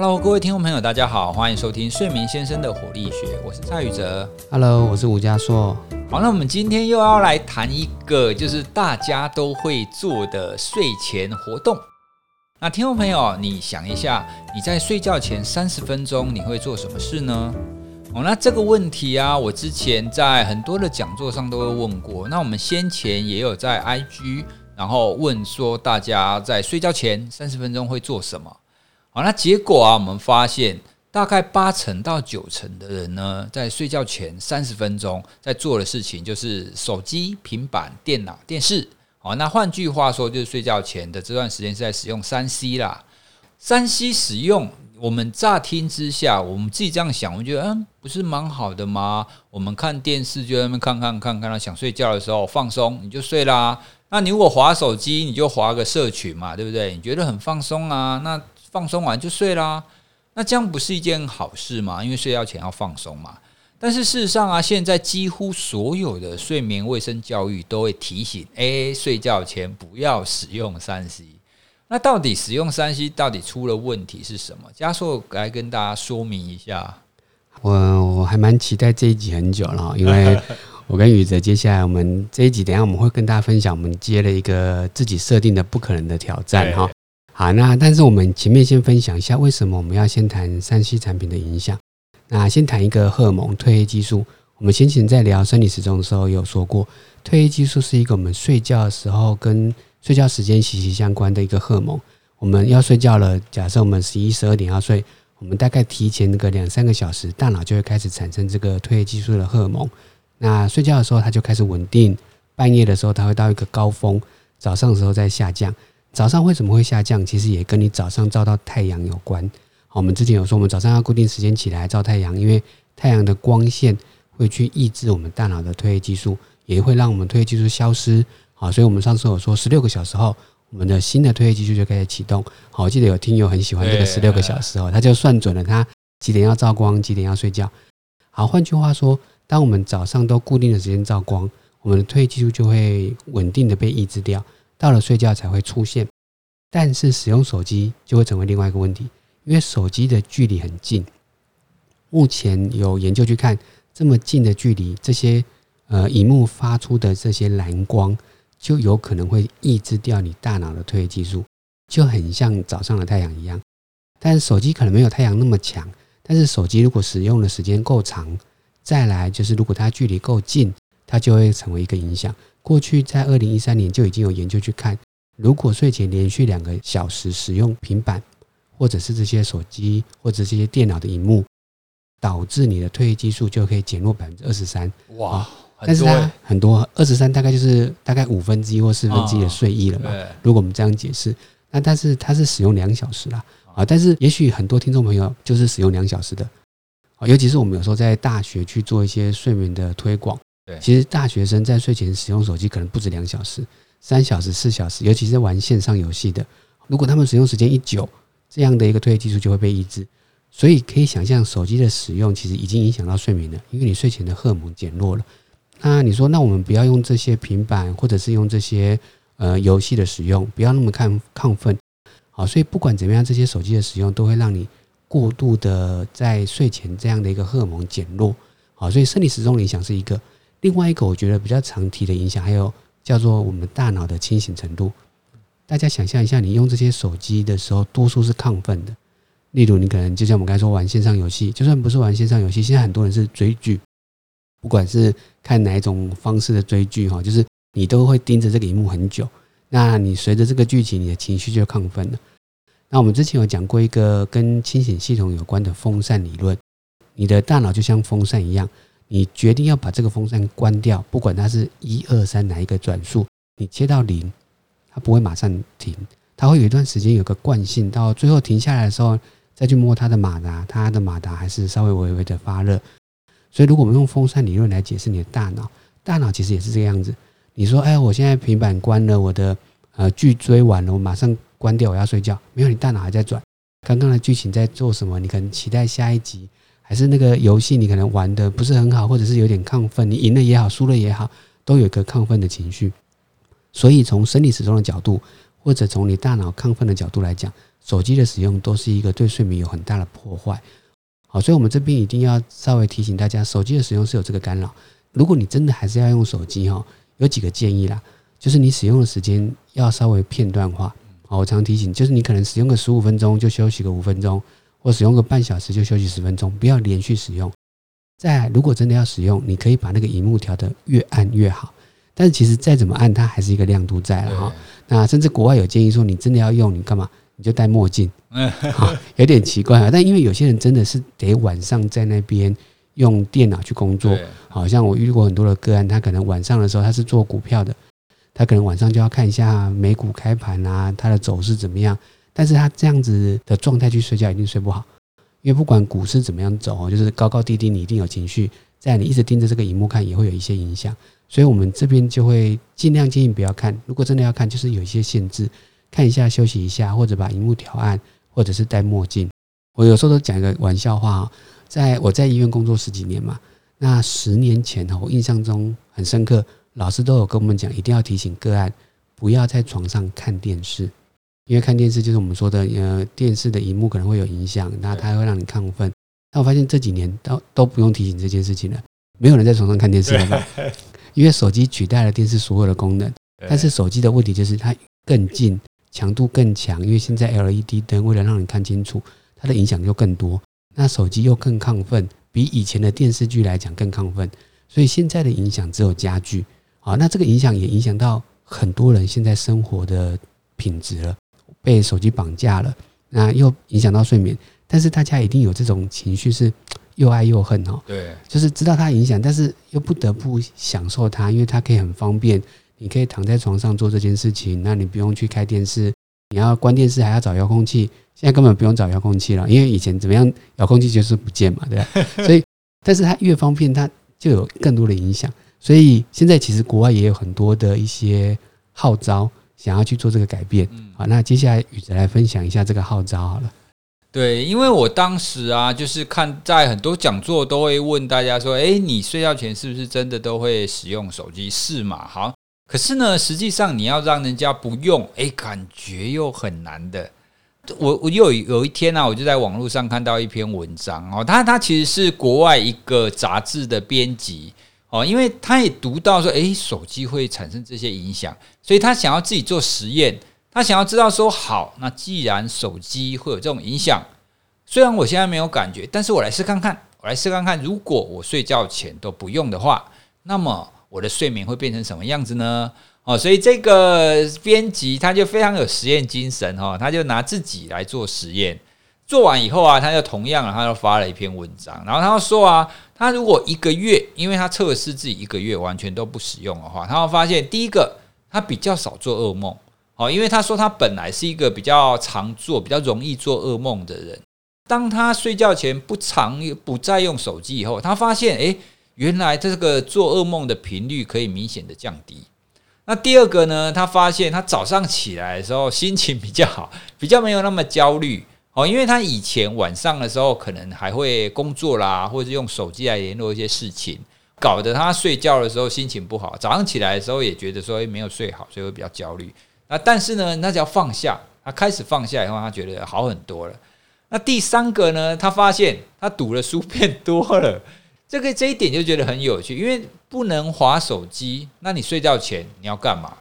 Hello，各位听众朋友，大家好，欢迎收听睡眠先生的火力学，我是蔡宇哲。Hello，我是吴家硕。好，那我们今天又要来谈一个就是大家都会做的睡前活动。那听众朋友，你想一下，你在睡觉前三十分钟你会做什么事呢？哦，那这个问题啊，我之前在很多的讲座上都会问过。那我们先前也有在 IG，然后问说大家在睡觉前三十分钟会做什么？好，那结果啊，我们发现大概八成到九成的人呢，在睡觉前三十分钟在做的事情就是手机、平板、电脑、电视。好，那换句话说，就是睡觉前的这段时间是在使用三 C 啦。三 C 使用，我们乍听之下，我们自己这样想，我觉得嗯，不是蛮好的吗？我们看电视就在那边看看看，看到想睡觉的时候放松，你就睡啦。那你如果划手机，你就划个社群嘛，对不对？你觉得很放松啊，那放松完就睡啦。那这样不是一件好事吗？因为睡觉前要放松嘛。但是事实上啊，现在几乎所有的睡眠卫生教育都会提醒：诶，睡觉前不要使用三 C。那到底使用三 C 到底出了问题是什么？加硕来跟大家说明一下。我我还蛮期待这一集很久了，因为 我跟宇哲接下来我们这一集，等一下我们会跟大家分享，我们接了一个自己设定的不可能的挑战哈。好，那但是我们前面先分享一下，为什么我们要先谈三 C 产品的影响？那先谈一个荷尔蒙褪黑激素。我们先前在聊生理时钟的时候有说过，褪黑激素是一个我们睡觉的时候跟睡觉时间息息相关的一个荷尔蒙。我们要睡觉了，假设我们十一、十二点要睡，我们大概提前个两三个小时，大脑就会开始产生这个褪黑激素的荷尔蒙。那睡觉的时候，它就开始稳定；半夜的时候，它会到一个高峰；早上的时候再下降。早上为什么会下降？其实也跟你早上照到太阳有关。好，我们之前有说，我们早上要固定时间起来照太阳，因为太阳的光线会去抑制我们大脑的褪黑激素，也会让我们褪黑激素消失。好，所以我们上次有说，十六个小时后，我们的新的褪黑激素就开始启动。好，我记得有听友很喜欢这个十六个小时哦，他就算准了他几点要照光，几点要睡觉。好，换句话说，当我们早上都固定的时间照光，我们的褪黑激素就会稳定的被抑制掉，到了睡觉才会出现。但是使用手机就会成为另外一个问题，因为手机的距离很近。目前有研究去看，这么近的距离，这些呃荧幕发出的这些蓝光，就有可能会抑制掉你大脑的褪黑激素，就很像早上的太阳一样。但是手机可能没有太阳那么强，但是手机如果使用的时间够长，再来就是如果它距离够近，它就会成为一个影响。过去在二零一三年就已经有研究去看，如果睡前连续两个小时使用平板，或者是这些手机或者这些电脑的荧幕，导致你的褪黑激素就可以减弱百分之二十三。哇，但是它很多二十三大概就是大概五分之一或四分之一的睡意了嘛。如果我们这样解释，那但是它是使用两小时啦，啊，但是也许很多听众朋友就是使用两小时的，啊，尤其是我们有时候在大学去做一些睡眠的推广，其实大学生在睡前使用手机可能不止两小时，三小时、四小时，尤其是玩线上游戏的，如果他们使用时间一久，这样的一个褪黑激素就会被抑制，所以可以想象手机的使用其实已经影响到睡眠了，因为你睡前的荷尔蒙减弱了。那你说，那我们不要用这些平板，或者是用这些呃游戏的使用，不要那么亢亢奋，好，所以不管怎么样，这些手机的使用都会让你过度的在睡前这样的一个荷尔蒙减弱，好，所以生理时钟的影响是一个，另外一个我觉得比较常提的影响，还有叫做我们大脑的清醒程度。大家想象一下，你用这些手机的时候，多数是亢奋的。例如，你可能就像我们刚才说玩线上游戏，就算不是玩线上游戏，现在很多人是追剧，不管是看哪一种方式的追剧哈，就是你都会盯着这个荧幕很久。那你随着这个剧情，你的情绪就亢奋了。那我们之前有讲过一个跟清醒系统有关的风扇理论，你的大脑就像风扇一样，你决定要把这个风扇关掉，不管它是一二三哪一个转速，你切到零，它不会马上停，它会有一段时间有个惯性，到最后停下来的时候，再去摸它的马达，它的马达还是稍微微微的发热。所以，如果我们用风扇理论来解释你的大脑，大脑其实也是这个样子。你说，哎，我现在平板关了，我的呃剧追完了，我马上关掉，我要睡觉。没有，你大脑还在转，刚刚的剧情在做什么？你可能期待下一集，还是那个游戏你可能玩的不是很好，或者是有点亢奋，你赢了也好，输了也好，都有一个亢奋的情绪。所以从生理时钟的角度，或者从你大脑亢奋的角度来讲，手机的使用都是一个对睡眠有很大的破坏。好，所以我们这边一定要稍微提醒大家，手机的使用是有这个干扰。如果你真的还是要用手机哈，有几个建议啦，就是你使用的时间要稍微片段化。好，我常提醒，就是你可能使用个十五分钟就休息个五分钟，或使用个半小时就休息十分钟，不要连续使用。再，如果真的要使用，你可以把那个荧幕调得越暗越好。但是其实再怎么暗，它还是一个亮度在了哈。那甚至国外有建议说，你真的要用，你干嘛？你就戴墨镜，好，有点奇怪啊。但因为有些人真的是得晚上在那边用电脑去工作，好像我遇过很多的个案，他可能晚上的时候他是做股票的，他可能晚上就要看一下美股开盘啊，它的走势怎么样。但是他这样子的状态去睡觉，一定睡不好，因为不管股市怎么样走，就是高高低低，你一定有情绪，在你一直盯着这个荧幕看，也会有一些影响。所以我们这边就会尽量建议不要看，如果真的要看，就是有一些限制。看一下，休息一下，或者把荧幕调暗，或者是戴墨镜。我有时候都讲一个玩笑话啊，在我在医院工作十几年嘛，那十年前哈，我印象中很深刻，老师都有跟我们讲，一定要提醒个案不要在床上看电视，因为看电视就是我们说的呃，电视的荧幕可能会有影响，那它会让你亢奋。但我发现这几年都都不用提醒这件事情了，没有人在床上看电视了，因为手机取代了电视所有的功能。但是手机的问题就是它更近。强度更强，因为现在 LED 灯为了让你看清楚，它的影响就更多。那手机又更亢奋，比以前的电视剧来讲更亢奋，所以现在的影响只有加剧。好，那这个影响也影响到很多人现在生活的品质了，被手机绑架了，那又影响到睡眠。但是大家一定有这种情绪，是又爱又恨哦。对，就是知道它影响，但是又不得不享受它，因为它可以很方便。你可以躺在床上做这件事情，那你不用去开电视，你要关电视还要找遥控器，现在根本不用找遥控器了，因为以前怎么样，遥控器就是不见嘛，对吧？所以，但是它越方便，它就有更多的影响。所以现在其实国外也有很多的一些号召，想要去做这个改变。好，那接下来宇哲来分享一下这个号召好了。对，因为我当时啊，就是看在很多讲座都会问大家说，哎，你睡觉前是不是真的都会使用手机？是嘛？好。可是呢，实际上你要让人家不用，哎，感觉又很难的。我我有有一天呢，我就在网络上看到一篇文章哦，他他其实是国外一个杂志的编辑哦，因为他也读到说，哎，手机会产生这些影响，所以他想要自己做实验，他想要知道说，好，那既然手机会有这种影响，虽然我现在没有感觉，但是我来试看看，我来试看看，如果我睡觉前都不用的话，那么。我的睡眠会变成什么样子呢？哦，所以这个编辑他就非常有实验精神哈，他就拿自己来做实验，做完以后啊，他就同样他就发了一篇文章，然后他就说啊，他如果一个月，因为他测试自己一个月完全都不使用的话，他会发现第一个他比较少做噩梦，哦，因为他说他本来是一个比较常做、比较容易做噩梦的人，当他睡觉前不常不再用手机以后，他发现诶。原来这个做噩梦的频率可以明显的降低。那第二个呢？他发现他早上起来的时候心情比较好，比较没有那么焦虑哦。因为他以前晚上的时候可能还会工作啦，或者是用手机来联络一些事情，搞得他睡觉的时候心情不好。早上起来的时候也觉得说没有睡好，所以会比较焦虑。那但是呢，那只要放下，他开始放下以后，他觉得好很多了。那第三个呢？他发现他读的书 变多了。这个这一点就觉得很有趣，因为不能划手机，那你睡觉前你要干嘛？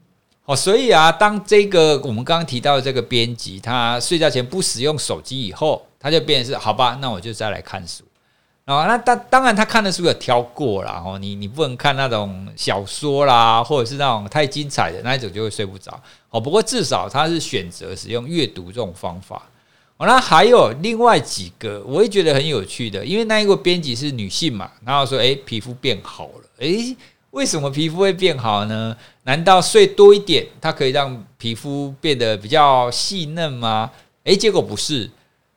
哦，所以啊，当这个我们刚刚提到的这个编辑，他睡觉前不使用手机以后，他就变成是好吧，那我就再来看书。哦，那当当然他看的书有挑过了哦，你你不能看那种小说啦，或者是那种太精彩的那一种就会睡不着。哦，不过至少他是选择使用阅读这种方法。哦，那还有另外几个，我也觉得很有趣的，因为那一个编辑是女性嘛，然后说，哎，皮肤变好了，哎，为什么皮肤会变好呢？难道睡多一点，它可以让皮肤变得比较细嫩吗？哎，结果不是，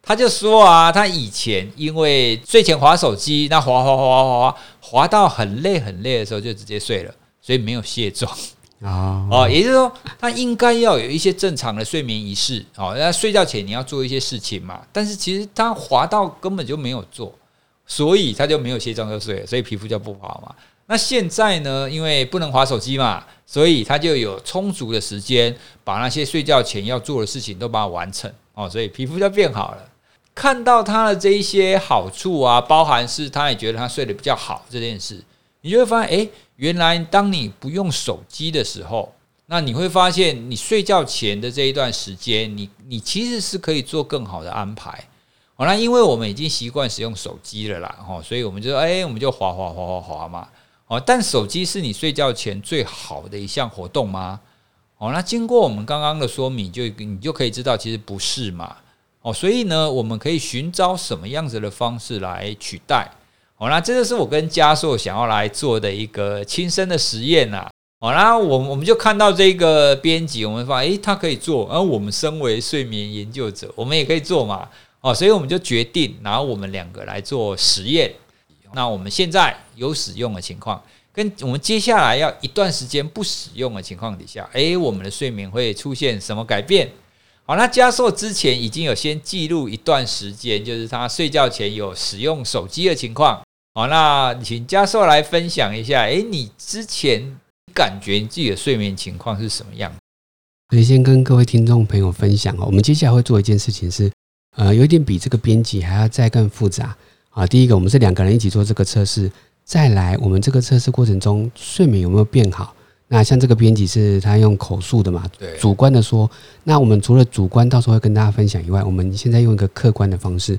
他就说啊，他以前因为睡前划手机，那划划划划划，划到很累很累的时候就直接睡了，所以没有卸妆。啊哦，也就是说，他应该要有一些正常的睡眠仪式哦。那睡觉前你要做一些事情嘛，但是其实他滑到根本就没有做，所以他就没有卸妆就睡了，所以皮肤就不好嘛。那现在呢，因为不能划手机嘛，所以他就有充足的时间把那些睡觉前要做的事情都把它完成哦，所以皮肤就变好了。看到他的这一些好处啊，包含是他也觉得他睡得比较好这件事，你就会发现，诶，原来当你不用手机的时候，那你会发现你睡觉前的这一段时间，你你其实是可以做更好的安排。好，那因为我们已经习惯使用手机了啦，哈，所以我们就说，哎，我们就滑滑滑滑滑嘛。哦，但手机是你睡觉前最好的一项活动吗？哦，那经过我们刚刚的说明，就你就可以知道，其实不是嘛。哦，所以呢，我们可以寻找什么样子的方式来取代？哦，那这个是我跟嘉硕想要来做的一个亲身的实验呐。哦，然后我我们就看到这个编辑，我们发现，诶，他可以做，而我们身为睡眠研究者，我们也可以做嘛。哦，所以我们就决定拿我们两个来做实验。那我们现在有使用的情况，跟我们接下来要一段时间不使用的情况底下，诶，我们的睡眠会出现什么改变？好，那加硕之前已经有先记录一段时间，就是他睡觉前有使用手机的情况。好，那请加硕来分享一下，诶，你之前感觉你自己的睡眠情况是什么样？所以先跟各位听众朋友分享哦，我们接下来会做一件事情是，呃，有一点比这个编辑还要再更复杂啊。第一个，我们是两个人一起做这个测试，再来，我们这个测试过程中睡眠有没有变好？那像这个编辑是他用口述的嘛？对，主观的说。那我们除了主观到时候会跟大家分享以外，我们现在用一个客观的方式。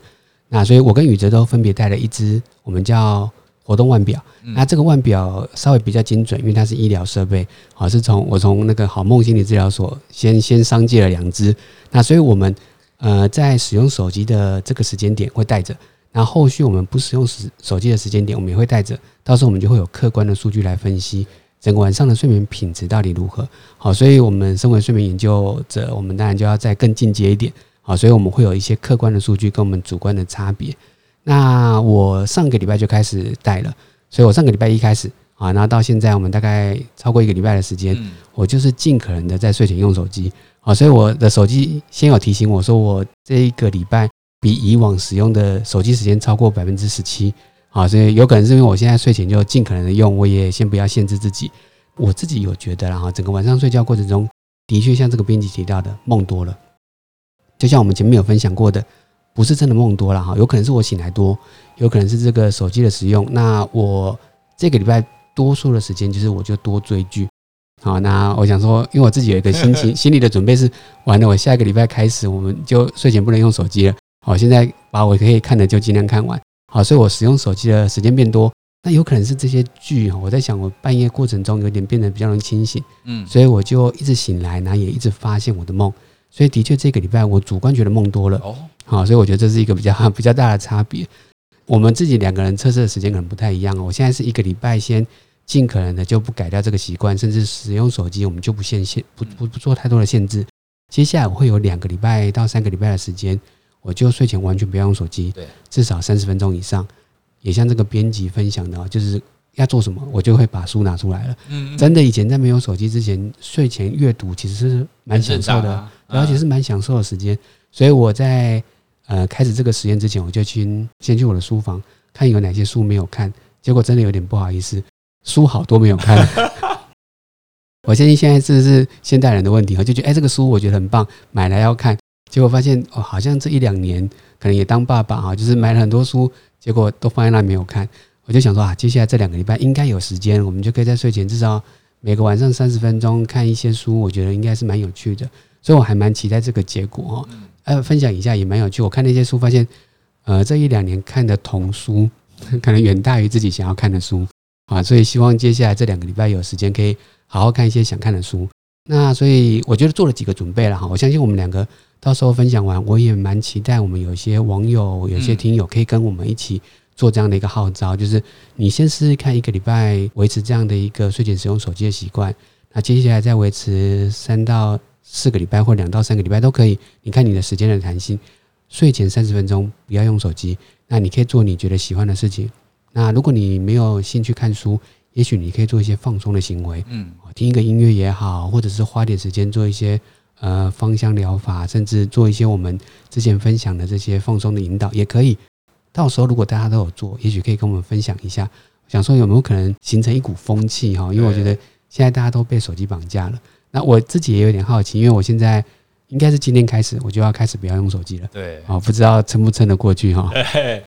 那所以我跟宇哲都分别带了一只我们叫活动腕表。那这个腕表稍微比较精准，因为它是医疗设备，好是从我从那个好梦心理治疗所先先商借了两只。那所以我们呃在使用手机的这个时间点会带着，那后续我们不使用手手机的时间点，我们也会带着。到时候我们就会有客观的数据来分析。整个晚上的睡眠品质到底如何？好，所以我们身为睡眠研究者，我们当然就要再更进阶一点。好，所以我们会有一些客观的数据跟我们主观的差别。那我上个礼拜就开始带了，所以我上个礼拜一开始啊，然后到现在我们大概超过一个礼拜的时间，我就是尽可能的在睡前用手机。好，所以我的手机先有提醒我说，我这一个礼拜比以往使用的手机时间超过百分之十七。好，所以有可能是因为我现在睡前就尽可能的用，我也先不要限制自己。我自己有觉得，然后整个晚上睡觉过程中，的确像这个编辑提到的，梦多了。就像我们前面有分享过的，不是真的梦多了哈，有可能是我醒来多，有可能是这个手机的使用。那我这个礼拜多数的时间就是我就多追剧。好，那我想说，因为我自己有一个心情 心理的准备是，完了我下一个礼拜开始，我们就睡前不能用手机了。好，现在把我可以看的就尽量看完。好，所以我使用手机的时间变多，那有可能是这些剧哈。我在想，我半夜过程中有点变得比较容易清醒，嗯，所以我就一直醒来，然后也一直发现我的梦。所以的确，这个礼拜我主观觉得梦多了哦。好，所以我觉得这是一个比较 比较大的差别。我们自己两个人测试的时间可能不太一样哦。我现在是一个礼拜先尽可能的就不改掉这个习惯，甚至使用手机我们就不限限不不不做太多的限制。接下来我会有两个礼拜到三个礼拜的时间。我就睡前完全不要用手机，对，至少三十分钟以上。也像这个编辑分享的，就是要做什么，我就会把书拿出来了。嗯，真的，以前在没有手机之前，睡前阅读其实是蛮享受的，而且是蛮享受的时间。所以我在呃开始这个实验之前，我就去先去我的书房看有哪些书没有看，结果真的有点不好意思，书好多没有看。我相信现在这是现代人的问题，我就觉得哎，这个书我觉得很棒，买来要看。结果发现哦，好像这一两年可能也当爸爸哈，就是买了很多书，结果都放在那没有看。我就想说啊，接下来这两个礼拜应该有时间，我们就可以在睡前至少每个晚上三十分钟看一些书，我觉得应该是蛮有趣的。所以我还蛮期待这个结果哈。呃，分享一下也蛮有趣。我看那些书，发现呃这一两年看的童书可能远大于自己想要看的书 啊，所以希望接下来这两个礼拜有时间可以好好看一些想看的书。那所以我觉得做了几个准备了哈，我相信我们两个。到时候分享完，我也蛮期待我们有些网友、有些听友可以跟我们一起做这样的一个号召，就是你先试试看一个礼拜维持这样的一个睡前使用手机的习惯，那接下来再维持三到四个礼拜或两到三个礼拜都可以。你看你的时间的弹性，睡前三十分钟不要用手机，那你可以做你觉得喜欢的事情。那如果你没有兴趣看书，也许你可以做一些放松的行为，嗯，听一个音乐也好，或者是花点时间做一些。呃，芳香疗法，甚至做一些我们之前分享的这些放松的引导，也可以。到时候如果大家都有做，也许可以跟我们分享一下。想说有没有可能形成一股风气哈？因为我觉得现在大家都被手机绑架了。那我自己也有点好奇，因为我现在应该是今天开始我就要开始不要用手机了。对，哦，不知道撑不撑得过去哈。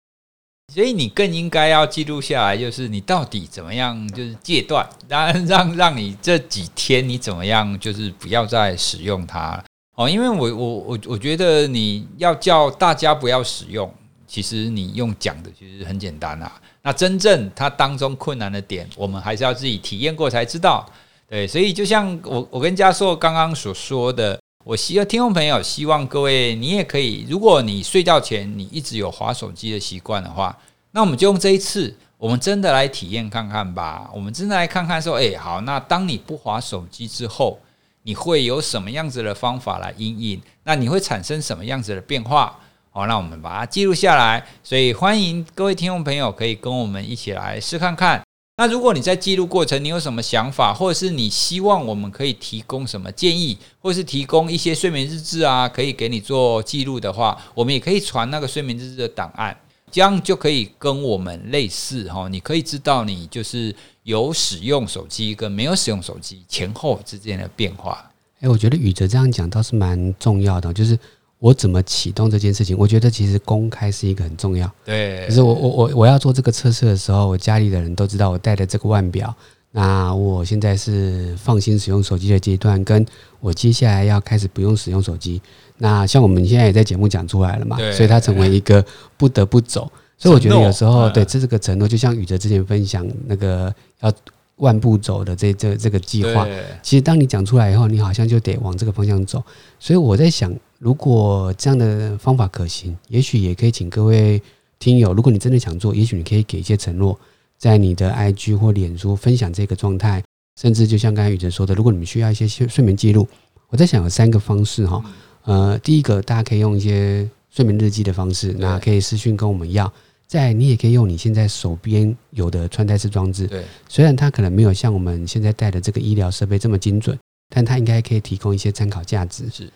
所以你更应该要记录下来，就是你到底怎么样，就是戒断，让让让你这几天你怎么样，就是不要再使用它哦。因为我我我我觉得你要叫大家不要使用，其实你用讲的其实很简单啊。那真正它当中困难的点，我们还是要自己体验过才知道。对，所以就像我我跟嘉硕刚刚所说的。我希望听众朋友，希望各位你也可以，如果你睡觉前你一直有划手机的习惯的话，那我们就用这一次，我们真的来体验看看吧。我们真的来看看说，哎，好，那当你不划手机之后，你会有什么样子的方法来应应？那你会产生什么样子的变化？好，那我们把它记录下来。所以欢迎各位听众朋友可以跟我们一起来试看看。那如果你在记录过程，你有什么想法，或者是你希望我们可以提供什么建议，或者是提供一些睡眠日志啊，可以给你做记录的话，我们也可以传那个睡眠日志的档案，这样就可以跟我们类似哈。你可以知道你就是有使用手机跟没有使用手机前后之间的变化。诶，我觉得宇哲这样讲倒是蛮重要的，就是。我怎么启动这件事情？我觉得其实公开是一个很重要。对，可是我我我我要做这个测试的时候，我家里的人都知道我带的这个腕表。那我现在是放心使用手机的阶段，跟我接下来要开始不用使用手机。那像我们现在也在节目讲出来了嘛，所以它成为一个不得不走。所以我觉得有时候对这是个承诺，就像宇哲之前分享那个要。万步走的这这这个计划，其实当你讲出来以后，你好像就得往这个方向走。所以我在想，如果这样的方法可行，也许也可以请各位听友，如果你真的想做，也许你可以给一些承诺，在你的 IG 或脸书分享这个状态，甚至就像刚才宇哲说的，如果你们需要一些睡睡眠记录，我在想有三个方式哈。呃，第一个大家可以用一些睡眠日记的方式，那可以私讯跟我们要。在你也可以用你现在手边有的穿戴式装置，对，虽然它可能没有像我们现在戴的这个医疗设备这么精准，但它应该可以提供一些参考价值。是，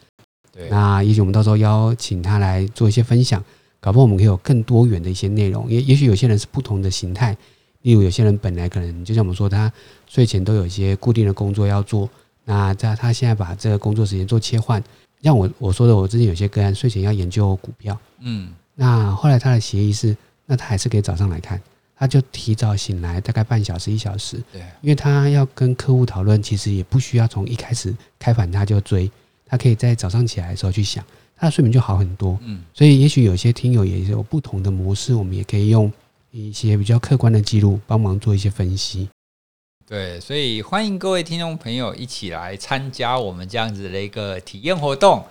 对。那也许我们到时候邀请他来做一些分享，搞不好我们可以有更多元的一些内容。也也许有些人是不同的形态，例如有些人本来可能就像我们说，他睡前都有一些固定的工作要做，那在他现在把这个工作时间做切换，像我我说的，我之前有些个案睡前要研究股票，嗯，那后来他的协议是。那他还是可以早上来看，他就提早醒来，大概半小时一小时。对，因为他要跟客户讨论，其实也不需要从一开始开盘他就追，他可以在早上起来的时候去想，他的睡眠就好很多。嗯，所以也许有些听友也有不同的模式，我们也可以用一些比较客观的记录帮忙做一些分析。对，所以欢迎各位听众朋友一起来参加我们这样子的一个体验活动。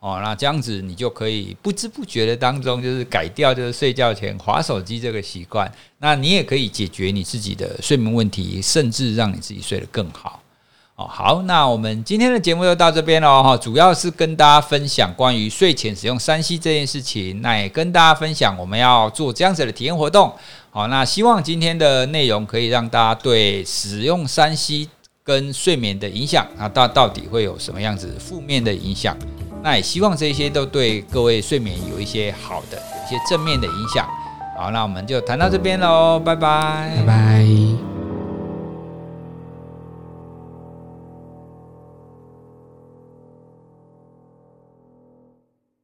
哦，那这样子你就可以不知不觉的当中，就是改掉就是睡觉前划手机这个习惯。那你也可以解决你自己的睡眠问题，甚至让你自己睡得更好。哦，好，那我们今天的节目就到这边了哈。主要是跟大家分享关于睡前使用三 C 这件事情，那也跟大家分享我们要做这样子的体验活动。好，那希望今天的内容可以让大家对使用三 C 跟睡眠的影响啊，到到底会有什么样子负面的影响？那也希望这些都对各位睡眠有一些好的、有一些正面的影响。好，那我们就谈到这边喽，拜拜，拜拜。